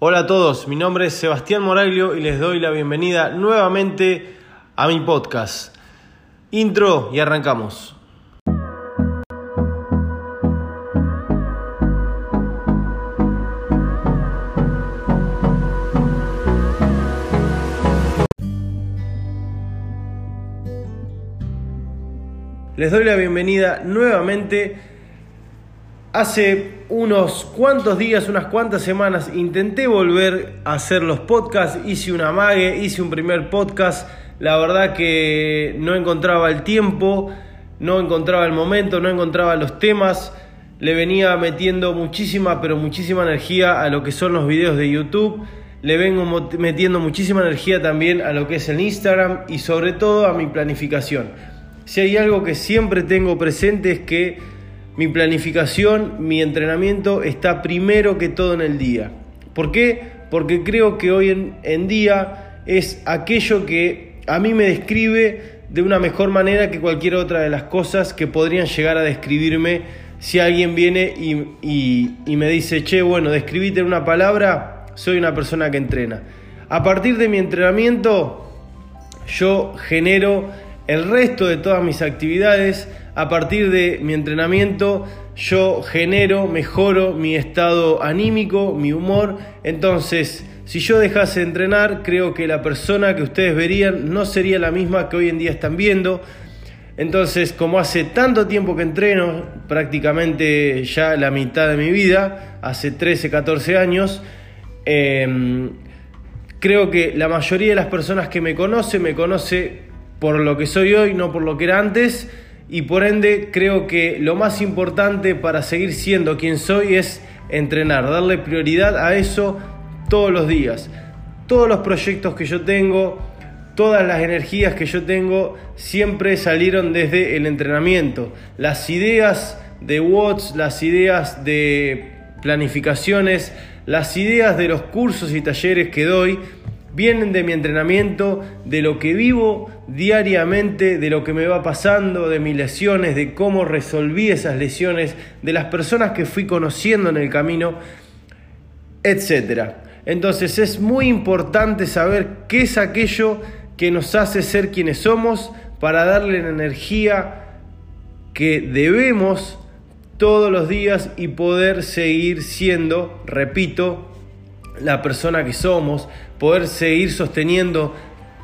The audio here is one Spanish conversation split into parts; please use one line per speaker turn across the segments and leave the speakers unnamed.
Hola a todos, mi nombre es Sebastián Moraglio y les doy la bienvenida nuevamente a mi podcast. Intro y arrancamos. Les doy la bienvenida nuevamente. Hace unos cuantos días, unas cuantas semanas, intenté volver a hacer los podcasts. Hice una mague, hice un primer podcast. La verdad que no encontraba el tiempo, no encontraba el momento, no encontraba los temas. Le venía metiendo muchísima, pero muchísima energía a lo que son los videos de YouTube. Le vengo metiendo muchísima energía también a lo que es el Instagram y sobre todo a mi planificación si hay algo que siempre tengo presente es que mi planificación, mi entrenamiento está primero que todo en el día. ¿Por qué? Porque creo que hoy en, día es aquello que a mí me describe de una mejor manera que cualquier otra de las cosas que podrían llegar a describirme si alguien viene y, me dice, che, bueno, describite en una palabra, soy una persona que entrena. A partir de mi entrenamiento, yo genero el resto de todas mis actividades, a partir de mi entrenamiento, yo genero, mejoro mi estado anímico, mi humor. Entonces, si yo dejase de entrenar, creo que la persona que ustedes verían no sería la misma que hoy en día están viendo. Entonces, como hace tanto tiempo que entreno, prácticamente ya la mitad de mi vida, hace 13, 14 años, em, creo que la mayoría de las personas que me conoce me conoce por lo que soy hoy, no por lo que era antes, y por ende creo que lo más importante para seguir siendo quien soy es entrenar, darle prioridad a eso todos los días. Todos los proyectos que yo tengo, todas las energías que yo tengo, siempre salieron desde el entrenamiento. Las ideas de Watts, las ideas de planificaciones, las ideas de los cursos y talleres que doy, vienen de mi entrenamiento, de lo que vivo diariamente, de lo que me va pasando, de mis lesiones, de cómo resolví esas lesiones, de las personas que fui conociendo en el camino, etc. Entonces es muy importante saber qué es aquello que nos hace ser quienes somos para darle la energía que debemos todos los días y poder seguir siendo, repito, la persona que somos, poder seguir sosteniendo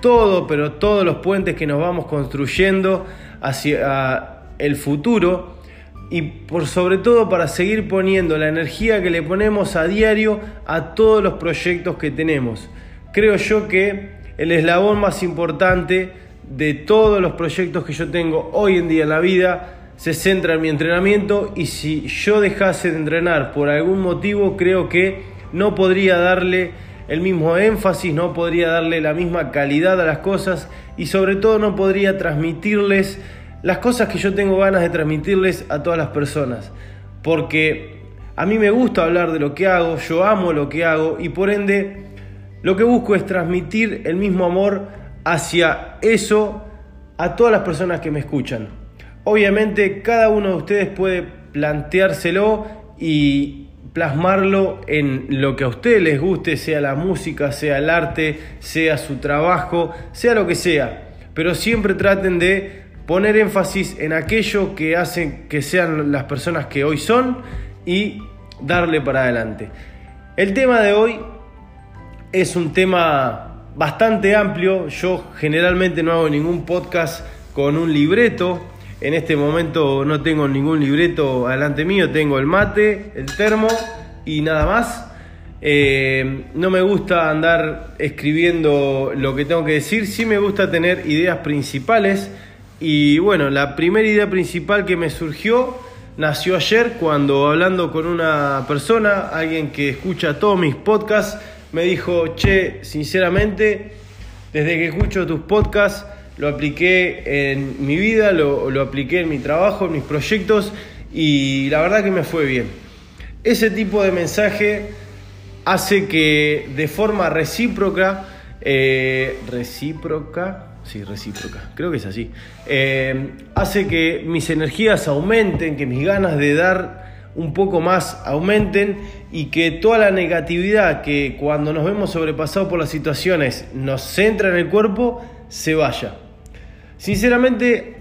todo, pero todos los puentes que nos vamos construyendo hacia el futuro y por sobre todo para seguir poniendo la energía que le ponemos a diario a todos los proyectos que tenemos. Creo yo que el eslabón más importante de todos los proyectos que yo tengo hoy en día en la vida se centra en mi entrenamiento y si yo dejase de entrenar por algún motivo creo que no podría darle el mismo énfasis, no podría darle la misma calidad a las cosas y sobre todo no podría transmitirles las cosas que yo tengo ganas de transmitirles a todas las personas. Porque a mí me gusta hablar de lo que hago, yo amo lo que hago y por ende lo que busco es transmitir el mismo amor hacia eso a todas las personas que me escuchan. Obviamente cada uno de ustedes puede planteárselo y, plasmarlo en lo que a ustedes les guste, sea la música, sea el arte, sea su trabajo, sea lo que sea. Pero siempre traten de poner énfasis en aquello que hacen que sean las personas que hoy son y darle para adelante. El tema de hoy es un tema bastante amplio. Yo generalmente no hago ningún podcast con un libreto, en este momento no tengo ningún libreto delante mío, tengo el mate, el termo y nada más. Eh, no me gusta andar escribiendo lo que tengo que decir, sí me gusta tener ideas principales. Y bueno, la primera idea principal que me surgió nació ayer cuando hablando con una persona, alguien que escucha todos mis podcasts, me dijo, che, sinceramente, desde que escucho tus podcasts, lo apliqué en mi vida, lo, lo apliqué en mi trabajo, en mis proyectos y la verdad que me fue bien. Ese tipo de mensaje hace que de forma recíproca, eh, recíproca, sí, recíproca, creo que es así, eh, hace que mis energías aumenten, que mis ganas de dar un poco más aumenten y que toda la negatividad que cuando nos vemos sobrepasados por las situaciones nos centra en el cuerpo, se vaya. Sinceramente,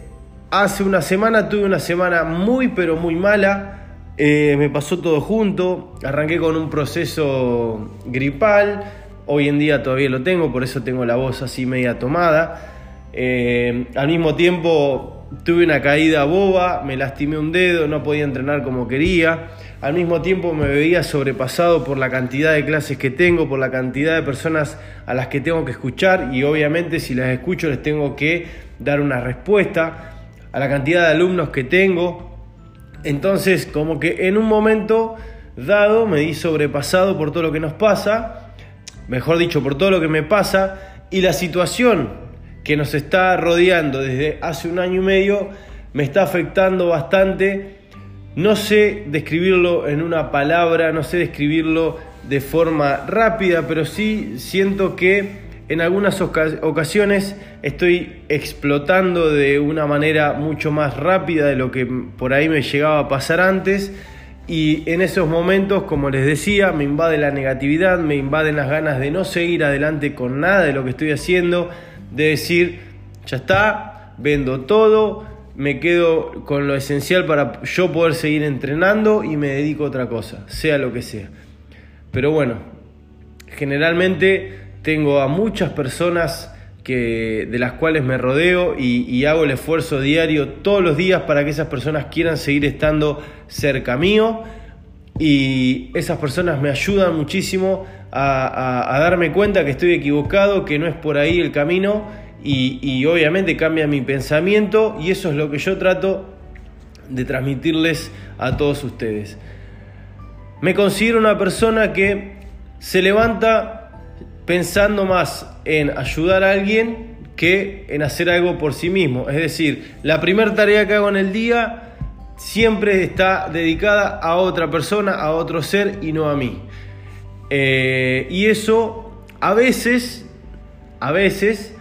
hace una semana tuve una semana muy pero muy mala. Eh, me pasó todo junto. Arranqué con un proceso gripal. Hoy en día todavía lo tengo, por eso tengo la voz así media tomada. Eh, al mismo tiempo tuve una caída boba, me lastimé un dedo, no podía entrenar como quería. Al mismo tiempo me veía sobrepasado por la cantidad de clases que tengo, por la cantidad de personas a las que tengo que escuchar y obviamente si las escucho les tengo que dar una respuesta a la cantidad de alumnos que tengo. Entonces como que en un momento dado me di sobrepasado por todo lo que nos pasa, mejor dicho, por todo lo que me pasa y la situación que nos está rodeando desde hace un año y medio me está afectando bastante. No sé describirlo en una palabra, no sé describirlo de forma rápida, pero sí siento que en algunas ocasiones estoy explotando de una manera mucho más rápida de lo que por ahí me llegaba a pasar antes. Y en esos momentos, como les decía, me invade la negatividad, me invaden las ganas de no seguir adelante con nada de lo que estoy haciendo de decir, ya está, vendo todo, me quedo con lo esencial para yo poder seguir entrenando y me dedico a otra cosa, sea lo que sea. Pero bueno, generalmente tengo a muchas personas que, de las cuales me rodeo y, y, hago el esfuerzo diario todos los días para que esas personas quieran seguir estando cerca mío y esas personas me ayudan muchísimo a, darme cuenta que estoy equivocado, que no es por ahí el camino y, obviamente cambia mi pensamiento y eso es lo que yo trato de transmitirles a todos ustedes. Me considero una persona que se levanta pensando más en ayudar a alguien que en hacer algo por sí mismo. Es decir, la primera tarea que hago en el día siempre está dedicada a otra persona, a otro ser y no a mí. Eh, y eso a veces, a veces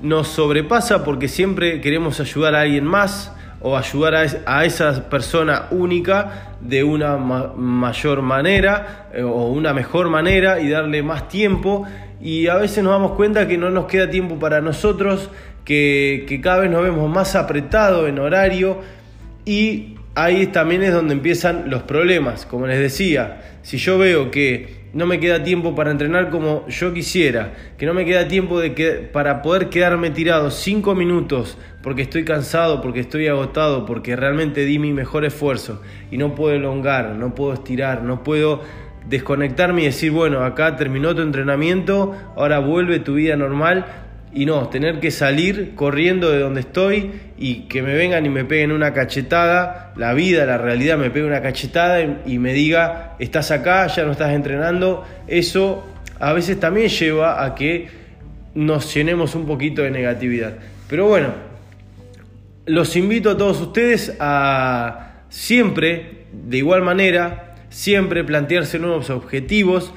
nos sobrepasa porque siempre queremos ayudar a alguien más o ayudar a, esa persona única de una mayor manera eh, o una mejor manera y darle más tiempo y a veces nos damos cuenta que no nos queda tiempo para nosotros, que, que cada vez nos vemos más apretados en horario y ahí también es donde empiezan los problemas. Como les decía, si yo veo que no me queda tiempo para entrenar como yo quisiera, que no me queda tiempo para poder quedarme tirado cinco minutos porque estoy cansado, porque estoy agotado, porque realmente di mi mejor esfuerzo. Y no puedo elongar, no puedo estirar, no puedo desconectarme y decir, bueno, acá terminó tu entrenamiento, ahora vuelve tu vida normal y no, tener que salir corriendo de donde estoy y que me vengan y me peguen una cachetada, la vida, la realidad me pegue una cachetada y, me diga, estás acá, ya no estás entrenando, eso a veces también lleva a que nos llenemos un poquito de negatividad. Pero bueno, los invito a todos ustedes a siempre, de igual manera, siempre plantearse nuevos objetivos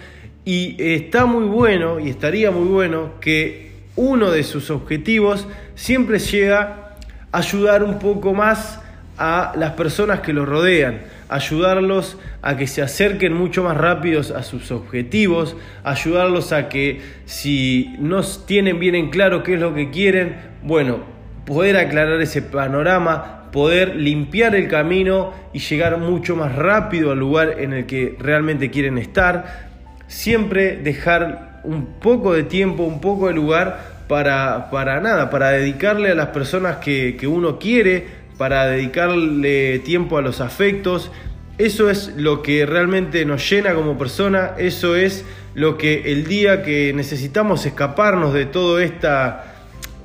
y está muy bueno y estaría muy bueno que uno de sus objetivos siempre llega a ayudar un poco más a las personas que los rodean, ayudarlos a que se acerquen mucho más rápidos a sus objetivos, ayudarlos a que si no tienen bien en claro qué es lo que quieren, bueno, poder aclarar ese panorama, poder limpiar el camino y llegar mucho más rápido al lugar en el que realmente quieren estar, siempre dejar un poco de tiempo, un poco de lugar para, para nada, para dedicarle a las personas que, que uno quiere, para dedicarle tiempo a los afectos. Eso es lo que realmente nos llena como persona, eso es lo que el día que necesitamos escaparnos de toda esta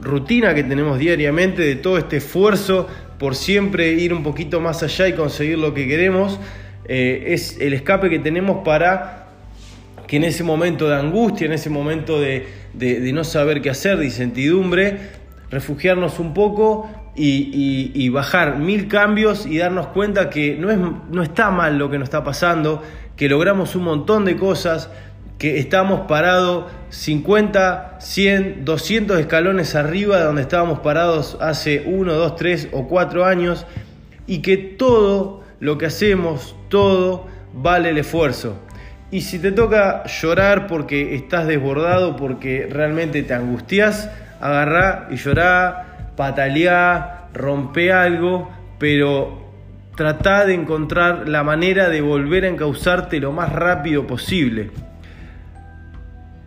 rutina que tenemos diariamente, de todo este esfuerzo por siempre ir un poquito más allá y conseguir lo que queremos, eh, es el escape que tenemos para que en ese momento de angustia, en ese momento de, no saber qué hacer, de incertidumbre, refugiarnos un poco y, bajar mil cambios y darnos cuenta que no, es, no está mal lo que nos está pasando, que logramos un montón de cosas, que estamos parados 50, 100, 200 escalones arriba de donde estábamos parados hace 1, 2, 3 o 4 años y que todo lo que hacemos, todo vale el esfuerzo. Y si te toca llorar porque estás desbordado, porque realmente te angustias, agarrá y llorá, pataleá, rompe algo, pero trata de encontrar la manera de volver a encauzarte lo más rápido posible.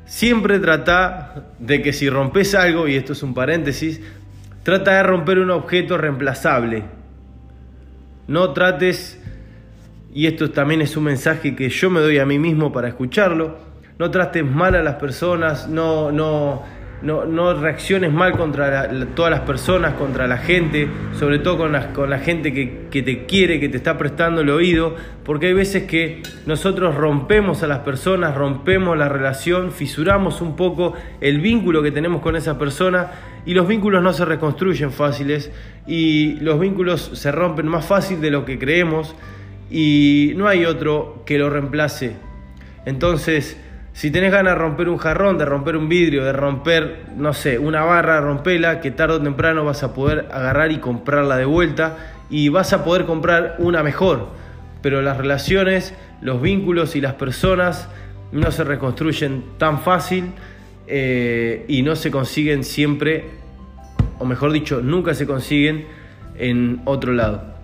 Siempre trata de que si rompes algo, y esto es un paréntesis, trata de romper un objeto reemplazable. No trates y esto también es un mensaje que yo me doy a mí mismo para escucharlo, no trates mal a las personas, no, no, no, reacciones mal contra todas las personas, contra la gente, sobre todo con la, con la gente que, que, te quiere, que te está prestando el oído, porque hay veces que nosotros rompemos a las personas, rompemos la relación, fisuramos un poco el vínculo que tenemos con esa persona y los vínculos no se reconstruyen fáciles y los vínculos se rompen más fácil de lo que creemos y no hay otro que lo reemplace. Entonces, si tenés ganas de romper un jarrón, de romper un vidrio, de romper, no sé, una barra, rompela, que tarde o temprano vas a poder agarrar y comprarla de vuelta y vas a poder comprar una mejor. Pero las relaciones, los vínculos y las personas no se reconstruyen tan fácil eh, y no se consiguen siempre, o mejor dicho, nunca se consiguen en otro lado.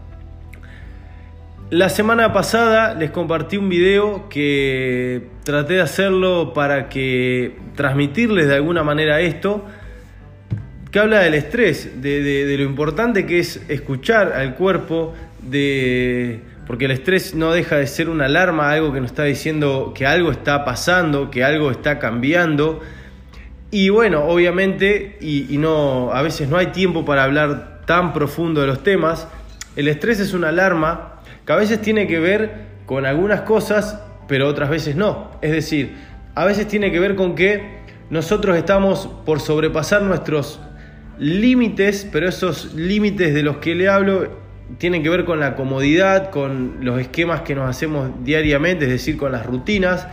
La semana pasada les compartí un video que traté de hacerlo para que transmitirles de alguna manera esto, que habla del estrés, de, lo importante que es escuchar al cuerpo, de, porque el estrés no deja de ser una alarma, algo que nos está diciendo que algo está pasando, que algo está cambiando. Y bueno, obviamente, y, y no, a veces no hay tiempo para hablar tan profundo de los temas, el estrés es una alarma que a veces tiene que ver con algunas cosas, pero otras veces no. Es decir, a veces tiene que ver con que nosotros estamos por sobrepasar nuestros límites, pero esos límites de los que le hablo tienen que ver con la comodidad, con los esquemas que nos hacemos diariamente, es decir, con las rutinas.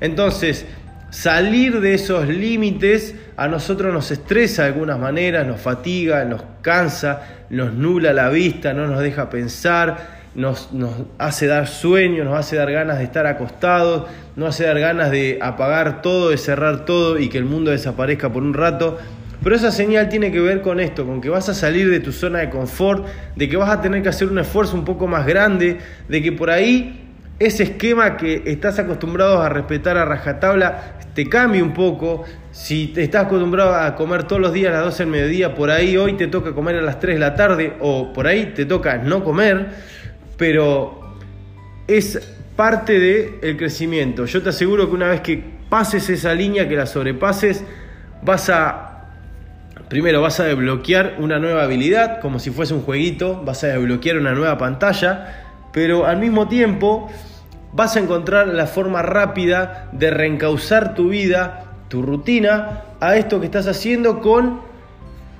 Entonces, salir de esos límites a nosotros nos estresa de algunas maneras, nos fatiga, nos cansa, nos nula la vista, no nos deja pensar nos, hace dar sueño, nos hace dar ganas de estar acostados, nos hace dar ganas de apagar todo, de cerrar todo y que el mundo desaparezca por un rato. Pero esa señal tiene que ver con esto, con que vas a salir de tu zona de confort, de que vas a tener que hacer un esfuerzo un poco más grande, de que por ahí ese esquema que estás acostumbrado a respetar a rajatabla te cambie un poco. Si te estás acostumbrado a comer todos los días a las 12 del mediodía, por ahí hoy te toca comer a las 3 de la tarde o por ahí te toca no comer pero es parte del crecimiento. Yo te aseguro que una vez que pases esa línea, que la sobrepases, vas a, primero vas a desbloquear una nueva habilidad, como si fuese un jueguito, vas a desbloquear una nueva pantalla, pero al mismo tiempo vas a encontrar la forma rápida de reencauzar tu vida, tu rutina, a esto que estás haciendo con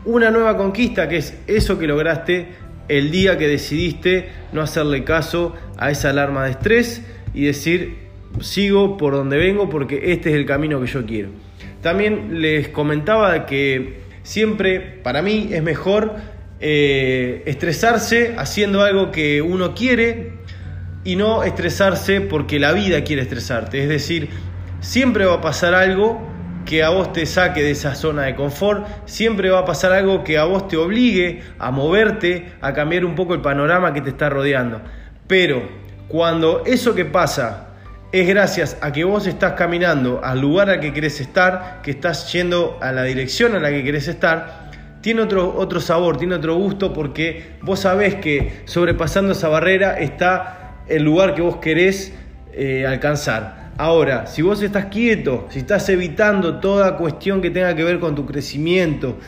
una nueva conquista, que es eso que lograste el día que decidiste no hacerle caso a esa alarma de estrés y decir, sigo por donde vengo porque este es el camino que yo quiero. También les comentaba que siempre para mí es mejor eh, estresarse haciendo algo que uno quiere y no estresarse porque la vida quiere estresarte. Es decir, siempre va a pasar algo que a vos te saque de esa zona de confort, siempre va a pasar algo que a vos te obligue a moverte, a cambiar un poco el panorama que te está rodeando. Pero cuando eso que pasa es gracias a que vos estás caminando al lugar al que querés estar, que estás yendo a la dirección a la que querés estar, tiene otro, otro sabor, tiene otro gusto porque vos sabés que sobrepasando esa barrera está el lugar que vos querés eh, alcanzar. Ahora, si vos estás quieto, si estás evitando toda cuestión que tenga que ver con tu crecimiento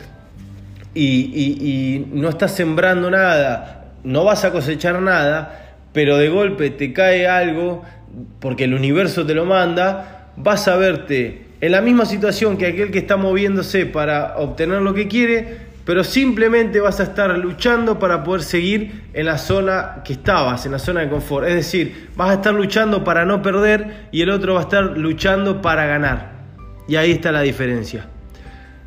y, no estás sembrando nada, no vas a cosechar nada, pero de golpe te cae algo porque el universo te lo manda, vas a verte en la misma situación que aquel que está moviéndose para obtener lo que quiere, pero simplemente vas a estar luchando para poder seguir en la zona que estabas, en la zona de confort. Es decir, vas a estar luchando para no perder y el otro va a estar luchando para ganar. Y ahí está la diferencia.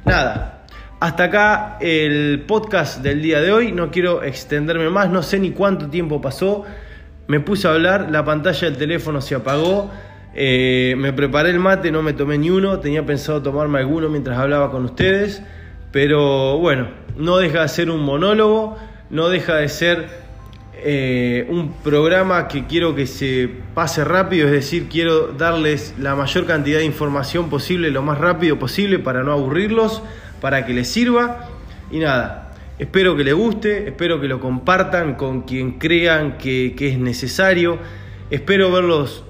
Nada, hasta acá el podcast del día de hoy. No quiero extenderme más, no sé ni cuánto tiempo pasó, me puse a hablar, la pantalla del teléfono se apagó, eh, me preparé el mate, no me tomé ni uno, tenía pensado tomarme alguno mientras hablaba con ustedes, pero bueno, no deja de ser un monólogo, no deja de ser eh, un programa que quiero que se pase rápido, es decir, quiero darles la mayor cantidad de información posible, lo más rápido posible para no aburrirlos, para que les sirva. Y nada, espero que les guste, espero que lo compartan con quien crean que, es necesario. Espero verlos,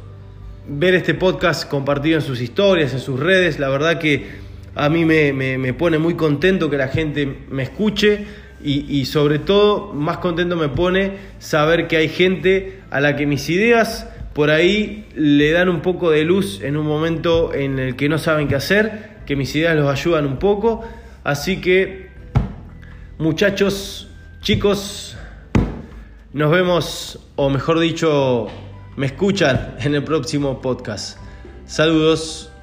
ver este podcast compartido en sus historias, en sus redes. La verdad que a mí me pone muy contento que la gente me escuche y, sobre todo más contento me pone saber que hay gente a la que mis ideas por ahí le dan un poco de luz en un momento en el que no saben qué hacer, que mis ideas los ayudan un poco. Así que, muchachos, chicos, nos vemos, o mejor dicho, me escuchan en el próximo podcast. Saludos.